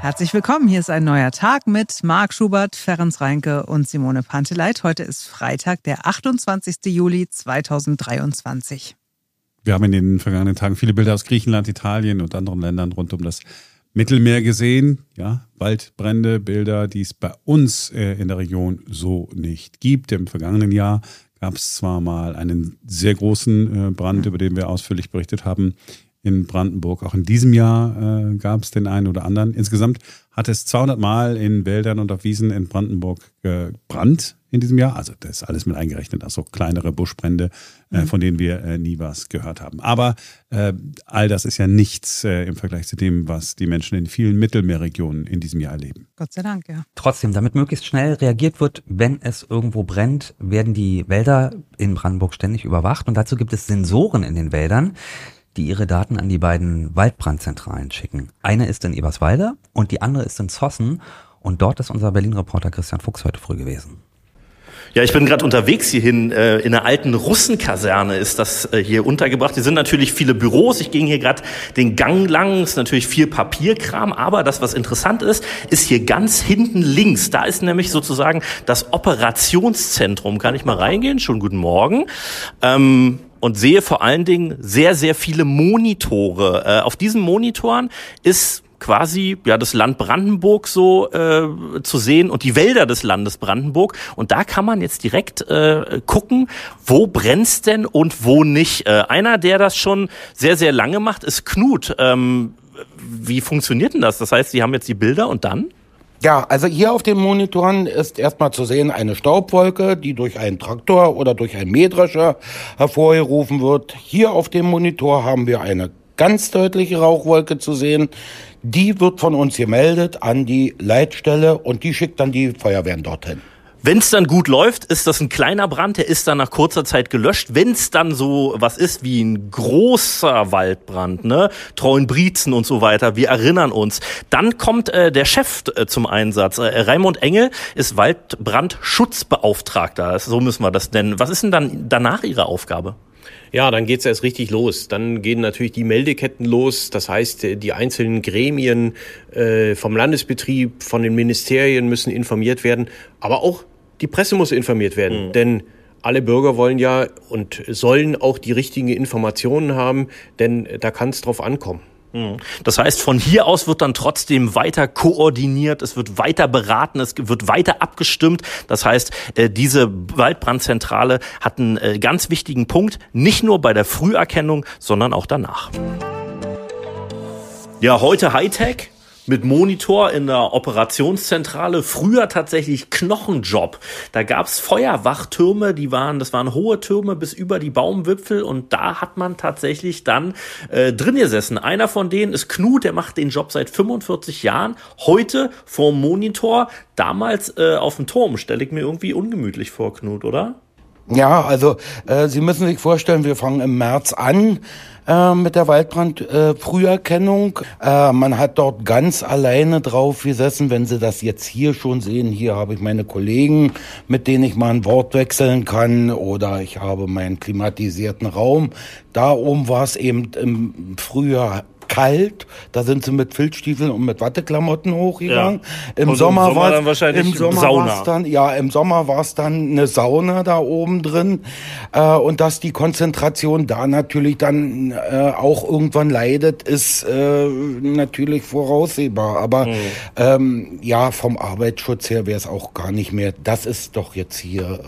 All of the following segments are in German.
Herzlich willkommen. Hier ist ein neuer Tag mit Marc Schubert, Ferenc Reinke und Simone Panteleit. Heute ist Freitag, der 28. Juli 2023. Wir haben in den vergangenen Tagen viele Bilder aus Griechenland, Italien und anderen Ländern rund um das Mittelmeer gesehen. Ja, Waldbrände, Bilder, die es bei uns äh, in der Region so nicht gibt. Im vergangenen Jahr gab es zwar mal einen sehr großen äh, Brand, über den wir ausführlich berichtet haben in Brandenburg. Auch in diesem Jahr äh, gab es den einen oder anderen. Insgesamt hat es 200 Mal in Wäldern und auf Wiesen in Brandenburg gebrannt in diesem Jahr. Also das ist alles mit eingerechnet, also kleinere Buschbrände, äh, mhm. von denen wir äh, nie was gehört haben. Aber äh, all das ist ja nichts äh, im Vergleich zu dem, was die Menschen in vielen Mittelmeerregionen in diesem Jahr erleben. Gott sei Dank, ja. Trotzdem, damit möglichst schnell reagiert wird, wenn es irgendwo brennt, werden die Wälder in Brandenburg ständig überwacht. Und dazu gibt es Sensoren in den Wäldern, die ihre Daten an die beiden Waldbrandzentralen schicken. Eine ist in Eberswalde und die andere ist in Zossen. Und dort ist unser Berlin-Reporter Christian Fuchs heute früh gewesen. Ja, ich bin gerade unterwegs hierhin. Äh, in einer alten Russenkaserne ist das äh, hier untergebracht. Hier sind natürlich viele Büros. Ich gehe hier gerade den Gang lang. Es ist natürlich viel Papierkram. Aber das, was interessant ist, ist hier ganz hinten links. Da ist nämlich sozusagen das Operationszentrum. Kann ich mal reingehen? Schon guten Morgen. Ähm, und sehe vor allen Dingen sehr, sehr viele Monitore. Äh, auf diesen Monitoren ist quasi ja das Land Brandenburg so äh, zu sehen und die Wälder des Landes Brandenburg und da kann man jetzt direkt äh, gucken, wo brennt's denn und wo nicht. Äh, einer, der das schon sehr sehr lange macht, ist Knut. Ähm, wie funktioniert denn das? Das heißt, Sie haben jetzt die Bilder und dann? Ja, also hier auf den Monitoren ist erstmal zu sehen eine Staubwolke, die durch einen Traktor oder durch einen Mähdrescher hervorgerufen wird. Hier auf dem Monitor haben wir eine ganz deutliche Rauchwolke zu sehen. Die wird von uns gemeldet an die Leitstelle und die schickt dann die Feuerwehren dorthin. Wenn es dann gut läuft, ist das ein kleiner Brand, der ist dann nach kurzer Zeit gelöscht. Wenn es dann so was ist wie ein großer Waldbrand, ne, Treuenbrietzen und so weiter, wir erinnern uns, dann kommt äh, der Chef äh, zum Einsatz. Äh, Raimund Engel ist Waldbrandschutzbeauftragter, so müssen wir das nennen. Was ist denn dann danach Ihre Aufgabe? Ja, dann geht's erst richtig los. Dann gehen natürlich die Meldeketten los. Das heißt, die einzelnen Gremien äh, vom Landesbetrieb, von den Ministerien müssen informiert werden. Aber auch die Presse muss informiert werden. Mhm. Denn alle Bürger wollen ja und sollen auch die richtigen Informationen haben, denn da kann es drauf ankommen. Mhm. Das heißt, von hier aus wird dann trotzdem weiter koordiniert, es wird weiter beraten, es wird weiter abgestimmt. Das heißt, äh, diese Waldbrandzentrale hat einen äh, ganz wichtigen Punkt, nicht nur bei der Früherkennung, sondern auch danach. Ja, heute Hightech mit Monitor in der Operationszentrale. Früher tatsächlich Knochenjob. Da gab's Feuerwachtürme, die waren, das waren hohe Türme bis über die Baumwipfel und da hat man tatsächlich dann äh, drin gesessen. Einer von denen ist Knut, der macht den Job seit 45 Jahren. Heute vorm Monitor, damals äh, auf dem Turm. Stelle ich mir irgendwie ungemütlich vor, Knut, oder? Ja, also äh, Sie müssen sich vorstellen, wir fangen im März an äh, mit der Waldbrandfrüherkennung. Äh, man hat dort ganz alleine drauf gesessen, wenn Sie das jetzt hier schon sehen. Hier habe ich meine Kollegen, mit denen ich mal ein Wort wechseln kann oder ich habe meinen klimatisierten Raum. Da oben war es eben im Frühjahr kalt. Da sind sie mit Filzstiefeln und mit Watteklamotten hochgegangen. Ja. Im, Sommer im Sommer war dann wahrscheinlich im Sommer Sauna. Dann, ja, im Sommer war es dann eine Sauna da oben drin. Äh, und dass die Konzentration da natürlich dann äh, auch irgendwann leidet, ist äh, natürlich voraussehbar. Aber mhm. ähm, ja, vom Arbeitsschutz her wäre es auch gar nicht mehr. Das ist doch jetzt hier.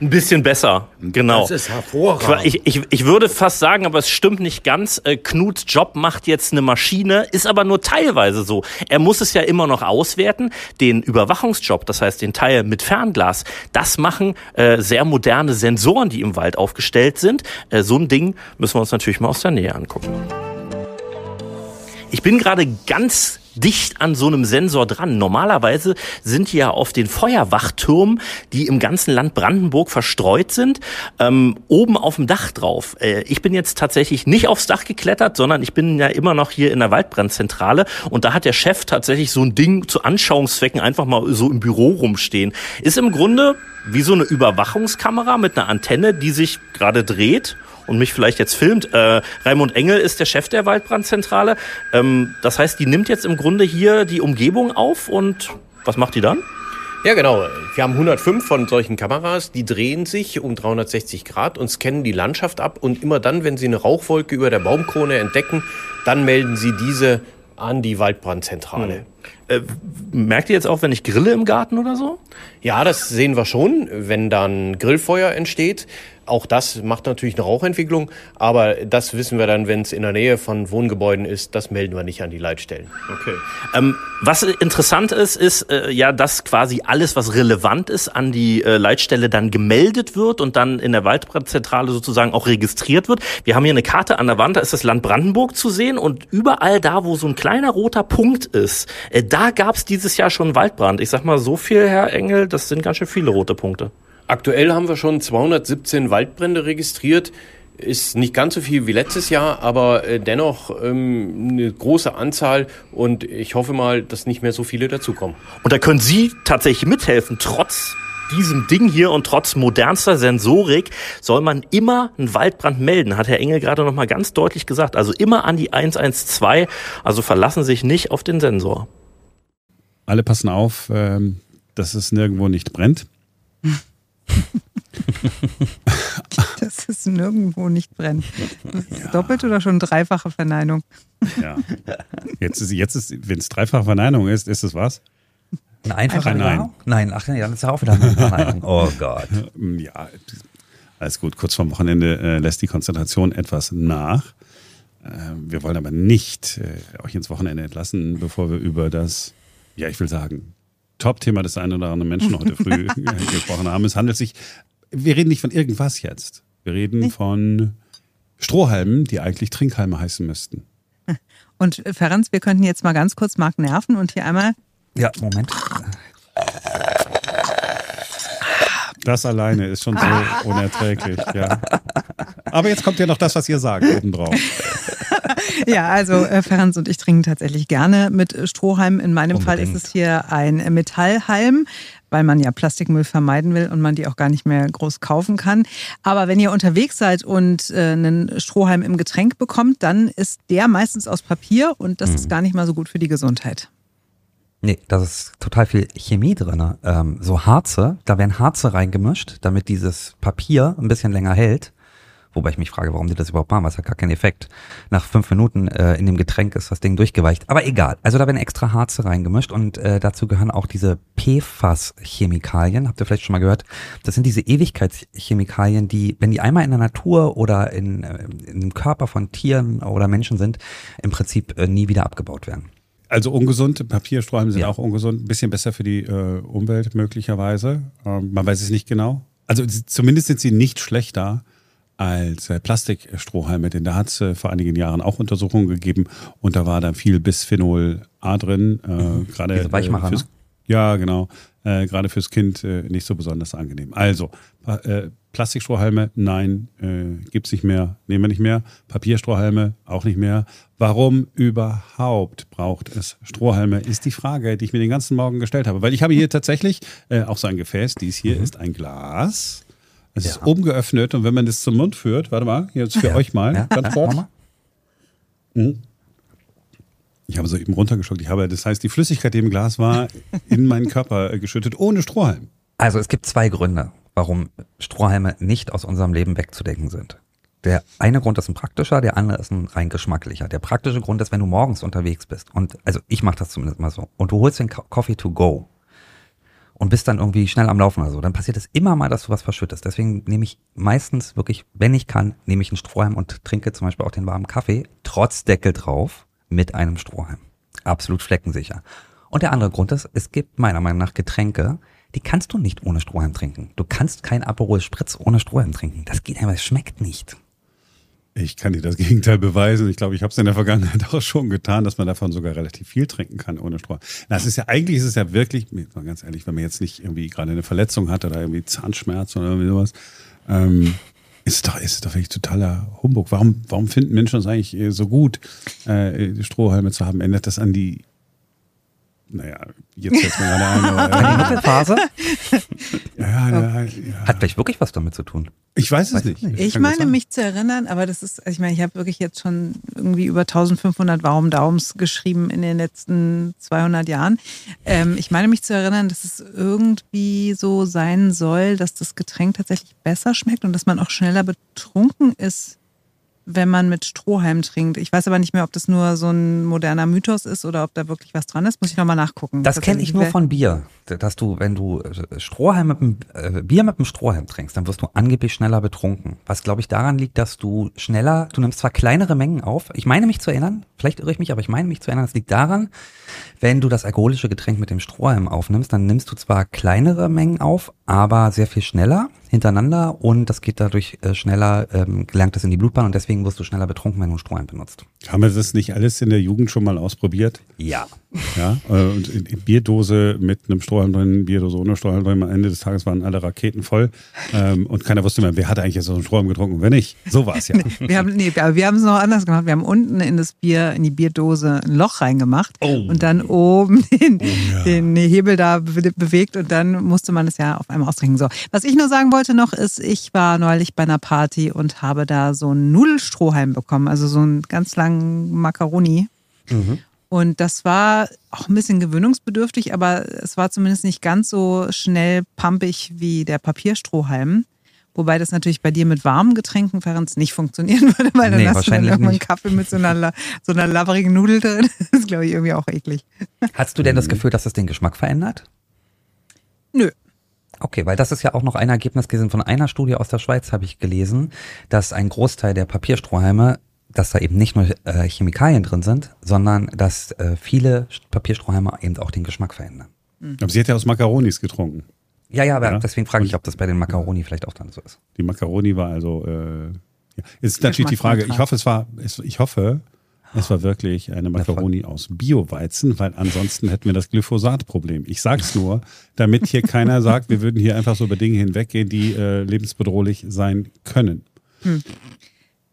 Ein bisschen besser, genau. Das ist hervorragend. Ich, ich, ich würde fast sagen, aber es stimmt nicht ganz. Äh, Knuts Job macht jetzt eine Maschine, ist aber nur teilweise so. Er muss es ja immer noch auswerten. Den Überwachungsjob, das heißt den Teil mit Fernglas, das machen äh, sehr moderne Sensoren, die im Wald aufgestellt sind. Äh, so ein Ding müssen wir uns natürlich mal aus der Nähe angucken. Ich bin gerade ganz dicht an so einem Sensor dran. Normalerweise sind die ja auf den Feuerwachtürmen, die im ganzen Land Brandenburg verstreut sind, ähm, oben auf dem Dach drauf. Äh, ich bin jetzt tatsächlich nicht aufs Dach geklettert, sondern ich bin ja immer noch hier in der Waldbrandzentrale und da hat der Chef tatsächlich so ein Ding zu Anschauungszwecken einfach mal so im Büro rumstehen. Ist im Grunde wie so eine Überwachungskamera mit einer Antenne, die sich gerade dreht und mich vielleicht jetzt filmt. Äh, Raimund Engel ist der Chef der Waldbrandzentrale. Ähm, das heißt, die nimmt jetzt im Grunde hier die Umgebung auf und was macht die dann? Ja, genau. Wir haben 105 von solchen Kameras, die drehen sich um 360 Grad und scannen die Landschaft ab. Und immer dann, wenn sie eine Rauchwolke über der Baumkrone entdecken, dann melden sie diese an die Waldbrandzentrale. Hm. Äh, merkt ihr jetzt auch, wenn ich grille im Garten oder so? Ja, das sehen wir schon, wenn dann Grillfeuer entsteht. Auch das macht natürlich eine Rauchentwicklung, aber das wissen wir dann, wenn es in der Nähe von Wohngebäuden ist, das melden wir nicht an die Leitstellen. Okay. Ähm, was interessant ist, ist äh, ja, dass quasi alles, was relevant ist, an die äh, Leitstelle dann gemeldet wird und dann in der Waldbrandzentrale sozusagen auch registriert wird. Wir haben hier eine Karte an der Wand, da ist das Land Brandenburg zu sehen und überall da, wo so ein kleiner roter Punkt ist, äh, da gab es dieses Jahr schon Waldbrand. Ich sag mal so viel, Herr Engel, das sind ganz schön viele rote Punkte. Aktuell haben wir schon 217 Waldbrände registriert. Ist nicht ganz so viel wie letztes Jahr, aber äh, dennoch ähm, eine große Anzahl und ich hoffe mal, dass nicht mehr so viele dazukommen. Und da können Sie tatsächlich mithelfen, trotz diesem Ding hier und trotz modernster Sensorik soll man immer einen Waldbrand melden, hat Herr Engel gerade noch mal ganz deutlich gesagt. Also immer an die 112, also verlassen sich nicht auf den Sensor. Alle passen auf, ähm, dass es nirgendwo nicht brennt. dass es nirgendwo nicht brennt. Ja. Doppelt oder schon dreifache Verneinung? Ja. Jetzt ist, jetzt ist wenn es dreifache Verneinung ist, ist es was? Eine einfache Ein Nein. Nein, ach ja, das ist auch wieder eine Verneinung. Oh Gott. Ja, alles gut. Kurz vorm Wochenende äh, lässt die Konzentration etwas nach. Äh, wir wollen aber nicht äh, euch ins Wochenende entlassen, bevor wir über das, ja, ich will sagen, Top-Thema des einen oder anderen Menschen heute früh gesprochen haben. Es handelt sich, wir reden nicht von irgendwas jetzt. Wir reden von Strohhalmen, die eigentlich Trinkhalme heißen müssten. Und äh, Ferenc, wir könnten jetzt mal ganz kurz Marc nerven und hier einmal. Ja, Moment. Das alleine ist schon so unerträglich, ja. Aber jetzt kommt ja noch das, was ihr sagt, obendrauf. ja, also äh, Ferenc und ich trinken tatsächlich gerne mit Strohhalm. In meinem Unbedingt. Fall ist es hier ein Metallhalm, weil man ja Plastikmüll vermeiden will und man die auch gar nicht mehr groß kaufen kann. Aber wenn ihr unterwegs seid und äh, einen Strohhalm im Getränk bekommt, dann ist der meistens aus Papier und das mhm. ist gar nicht mal so gut für die Gesundheit. Nee, da ist total viel Chemie drin. Ähm, so Harze, da werden Harze reingemischt, damit dieses Papier ein bisschen länger hält. Wobei ich mich frage, warum die das überhaupt machen, was hat gar keinen Effekt. Nach fünf Minuten äh, in dem Getränk ist das Ding durchgeweicht. Aber egal. Also da werden extra Harze reingemischt und äh, dazu gehören auch diese PFAS-Chemikalien. Habt ihr vielleicht schon mal gehört? Das sind diese Ewigkeitschemikalien, die, wenn die einmal in der Natur oder in, äh, in dem Körper von Tieren oder Menschen sind, im Prinzip äh, nie wieder abgebaut werden. Also ungesund, Papiersträume sind ja. auch ungesund, ein bisschen besser für die äh, Umwelt möglicherweise. Ähm, man weiß es nicht genau. Also zumindest sind sie nicht schlechter als äh, Plastikstrohhalme, denn da hat es vor einigen Jahren auch Untersuchungen gegeben und da war da viel Bisphenol A drin, äh, mhm. gerade äh, fürs, ne? ja genau, äh, gerade fürs Kind äh, nicht so besonders angenehm. Also äh, Plastikstrohhalme, nein, äh, gibt's nicht mehr, nehmen wir nicht mehr. Papierstrohhalme auch nicht mehr. Warum überhaupt braucht es Strohhalme, ist die Frage, die ich mir den ganzen Morgen gestellt habe. Weil ich habe hier tatsächlich auch so ein Gefäß. Dies hier mhm. ist ein Glas. Es ja. ist oben geöffnet und wenn man das zum Mund führt, warte mal, jetzt für ja. euch mal, ja. ganz kurz. Mhm. Ich habe so eben runtergeschluckt. Ich habe, das heißt, die Flüssigkeit, die im Glas war, in meinen Körper geschüttet, ohne Strohhalm. Also es gibt zwei Gründe, warum Strohhalme nicht aus unserem Leben wegzudenken sind. Der eine Grund ist ein praktischer, der andere ist ein rein geschmacklicher. Der praktische Grund ist, wenn du morgens unterwegs bist und also ich mache das zumindest mal so und du holst den Coffee to go und bist dann irgendwie schnell am Laufen oder so, dann passiert es immer mal, dass du was verschüttest. Deswegen nehme ich meistens wirklich, wenn ich kann, nehme ich einen Strohhalm und trinke zum Beispiel auch den warmen Kaffee, trotz Deckel drauf, mit einem Strohhalm. Absolut fleckensicher. Und der andere Grund ist, es gibt meiner Meinung nach Getränke, die kannst du nicht ohne Strohhalm trinken. Du kannst kein Aperol Spritz ohne Strohhalm trinken. Das geht einfach, es schmeckt nicht. Ich kann dir das Gegenteil beweisen. Ich glaube, ich habe es in der Vergangenheit auch schon getan, dass man davon sogar relativ viel trinken kann ohne Stroh. Na, es ist ja eigentlich ist es ja wirklich, mal ganz ehrlich, wenn man jetzt nicht irgendwie gerade eine Verletzung hat oder irgendwie Zahnschmerz oder irgendwie sowas, ähm, ist doch, ist doch wirklich totaler Humbug. Warum, warum finden Menschen es eigentlich so gut, äh, Strohhalme zu haben? Ändert das an die naja, jetzt fällt mir gerade ein. Aber, Die Mittelphase ja, ja, ja. hat vielleicht wirklich was damit zu tun. Ich weiß es Weiß nicht. ich nicht. Ich meine mich zu erinnern, aber das ist, also ich meine, ich habe wirklich jetzt schon irgendwie über 1500 Warum Daums geschrieben in den letzten 200 Jahren. Ähm, ich meine mich zu erinnern, dass es irgendwie so sein soll, dass das Getränk tatsächlich besser schmeckt und dass man auch schneller betrunken ist, wenn man mit Strohhalm trinkt. Ich weiß aber nicht mehr, ob das nur so ein moderner Mythos ist oder ob da wirklich was dran ist. Muss ich nochmal nachgucken. Das kenne ich nur von Bier. Dass du, wenn du äh, Strohhalm mit dem, äh, Bier mit dem Strohhalm trinkst, dann wirst du angeblich schneller betrunken. Was glaube ich daran liegt, dass du schneller, du nimmst zwar kleinere Mengen auf. Ich meine mich zu erinnern, vielleicht irre ich mich, aber ich meine mich zu erinnern, es liegt daran, wenn du das alkoholische Getränk mit dem Strohhalm aufnimmst, dann nimmst du zwar kleinere Mengen auf, aber sehr viel schneller hintereinander und das geht dadurch äh, schneller, ähm, gelangt es in die Blutbahn und deswegen wirst du schneller betrunken, wenn du Strohhalm benutzt. Haben wir das nicht alles in der Jugend schon mal ausprobiert? Ja. Ja, äh, und Bierdose mit einem Strohhalm drin, Bierdose ohne Strohhalm drin. Am Ende des Tages waren alle Raketen voll ähm, und keiner wusste mehr, wer hat eigentlich jetzt so einen Strohhalm getrunken und wer nicht. So war es ja. Wir haben, nee, aber wir haben es noch anders gemacht. Wir haben unten in das Bier, in die Bierdose ein Loch reingemacht und dann oben den, den Hebel da be bewegt und dann musste man es ja auf einmal austrinken. So. Was ich nur sagen wollte noch ist, ich war neulich bei einer Party und habe da so einen Nudelstrohhalm bekommen, also so einen ganz langen Macaroni. Und das war auch ein bisschen gewöhnungsbedürftig, aber es war zumindest nicht ganz so schnell pumpig wie der Papierstrohhalm. Wobei das natürlich bei dir mit warmen Getränken, Ferenc, nicht funktionieren würde, weil dann Nee, hast du dann wahrscheinlich irgendwann einen. Kaffee mit so einer, so einer labberigen Nudel drin. Das ist, glaube ich, irgendwie auch eklig. Hast du denn das Gefühl, dass das den Geschmack verändert? Nö. Okay, weil das ist ja auch noch ein Ergebnis gewesen von einer Studie aus der Schweiz, habe ich gelesen, dass ein Großteil der Papierstrohhalme, dass da eben nicht nur äh, Chemikalien drin sind, sondern dass äh, viele Papierstrohhalme eben auch den Geschmack verändern. Aber sie hat ja aus Makaronis getrunken. Ja, ja, aber Ja. deswegen frage ich, ob das bei den Macaroni vielleicht auch dann so ist. Die Macaroni war also. Äh, ja. Ist natürlich die Frage. Ich hoffe, es war. Es, ich hoffe, es war wirklich eine Macaroni aus Bioweizen, weil ansonsten hätten wir das Glyphosat-Problem. Ich sag's nur, damit hier keiner sagt, wir würden hier einfach so über Dinge hinweggehen, die äh, lebensbedrohlich sein können.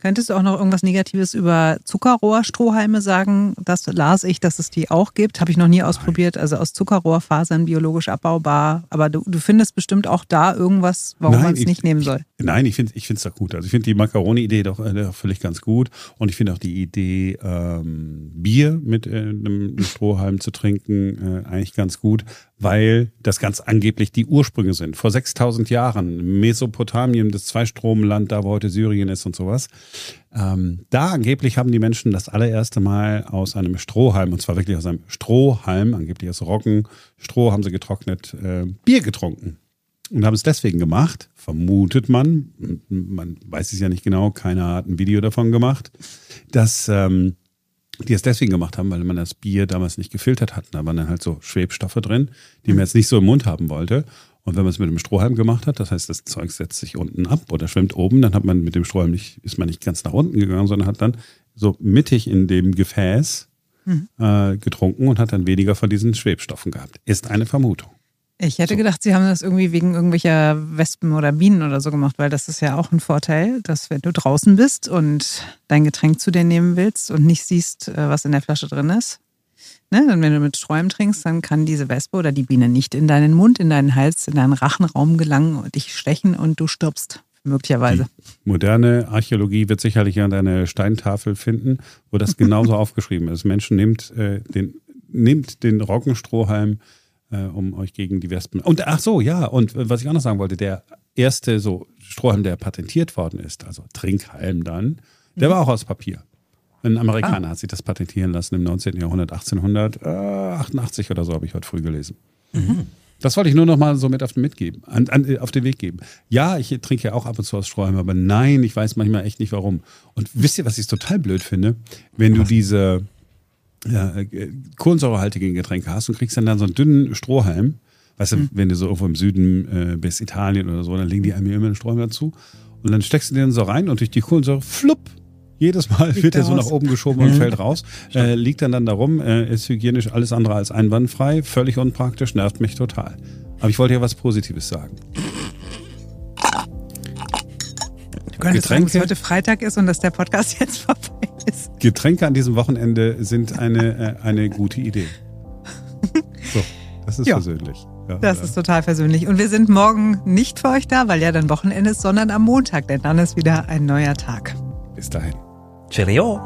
Könntest du auch noch irgendwas Negatives über Zuckerrohrstrohhalme sagen? Das las ich, dass es die auch gibt. Habe ich noch nie ausprobiert. Also aus Zuckerrohrfasern biologisch abbaubar. Aber du, du findest bestimmt auch da irgendwas, warum man es ich- nicht nehmen soll. Nein, ich finde ich es doch gut. Also ich finde die Macaroni-Idee doch, äh, völlig ganz gut. Und ich finde auch die Idee, ähm, Bier mit äh, einem Strohhalm zu trinken, äh, eigentlich ganz gut, weil das ganz angeblich die Ursprünge sind. Vor 6000 Jahren, Mesopotamien, das Zweistromland, da wo heute Syrien ist und sowas. Ähm, da angeblich haben die Menschen das allererste Mal aus einem Strohhalm, und zwar wirklich aus einem Strohhalm, angeblich aus Roggen, Stroh haben sie getrocknet, äh, Bier getrunken und haben es deswegen gemacht, vermutet man, man weiß es ja nicht genau, keiner hat ein Video davon gemacht, dass ähm, die es deswegen gemacht haben, weil man das Bier damals nicht gefiltert hat. Da waren dann halt so Schwebstoffe drin, die man jetzt nicht so im Mund haben wollte. Und wenn man es mit dem Strohhalm gemacht hat, das heißt, das Zeug setzt sich unten ab oder schwimmt oben, dann hat man mit dem Strohhalm nicht, ist man nicht ganz nach unten gegangen, sondern hat dann so mittig in dem Gefäß äh, getrunken und hat dann weniger von diesen Schwebstoffen gehabt. Ist eine Vermutung. Ich hätte gedacht, sie haben das irgendwie wegen irgendwelcher Wespen oder Bienen oder so gemacht, weil das ist ja auch ein Vorteil, dass wenn du draußen bist und dein Getränk zu dir nehmen willst und nicht siehst, äh, was in der Flasche drin ist, ne, dann wenn du mit Sträumen trinkst, dann kann diese Wespe oder die Biene nicht in deinen Mund, in deinen Hals, in deinen Rachenraum gelangen und dich stechen und du stirbst möglicherweise. Moderne Archäologie wird sicherlich eine Steintafel finden, wo das genauso aufgeschrieben ist. Menschen nehmt äh, den nehmt den Roggenstrohhalm, äh, um euch gegen die Wespen. Und ach so, ja. Und äh, was ich auch noch sagen wollte, der erste so Strohhalm, der patentiert worden ist, also Trinkhalm dann, der war auch aus Papier. Ein Amerikaner hat sich das patentieren lassen im 19. Jahrhundert, 1888 oder so, habe ich heute früh gelesen. Das wollte ich nur noch mal so mit auf den, mitgeben, an, an, äh, auf den Weg geben. Ja, ich trinke ja auch ab und zu aus Strohhalm, aber nein, ich weiß manchmal echt nicht warum. Und wisst ihr, was ich total blöd finde? Wenn du diese äh, kohlensäurehaltigen Getränke hast und kriegst dann, dann so einen dünnen Strohhalm, weißt du, wenn du so irgendwo im Süden äh, bist, Italien oder so, dann legen die einem hier immer einen Strohhalm dazu und dann steckst du den so rein und durch die Kohlensäure, flupp, jedes Mal wird der so raus. nach oben geschoben und fällt raus. Äh, liegt dann dann darum, äh, ist hygienisch alles andere als einwandfrei, völlig unpraktisch, nervt mich total. Aber ich wollte ja was Positives sagen. Du könntest sagen, dass Getränke? heute Freitag ist und dass der Podcast jetzt vorbei ist. Getränke an diesem Wochenende sind eine, äh, eine gute Idee. Das ist ja. Ja, das ist total versöhnlich. Und wir sind morgen nicht für euch da, weil ja dann Wochenende ist, sondern am Montag, denn dann ist wieder ein neuer Tag. Bis dahin. Cheerio.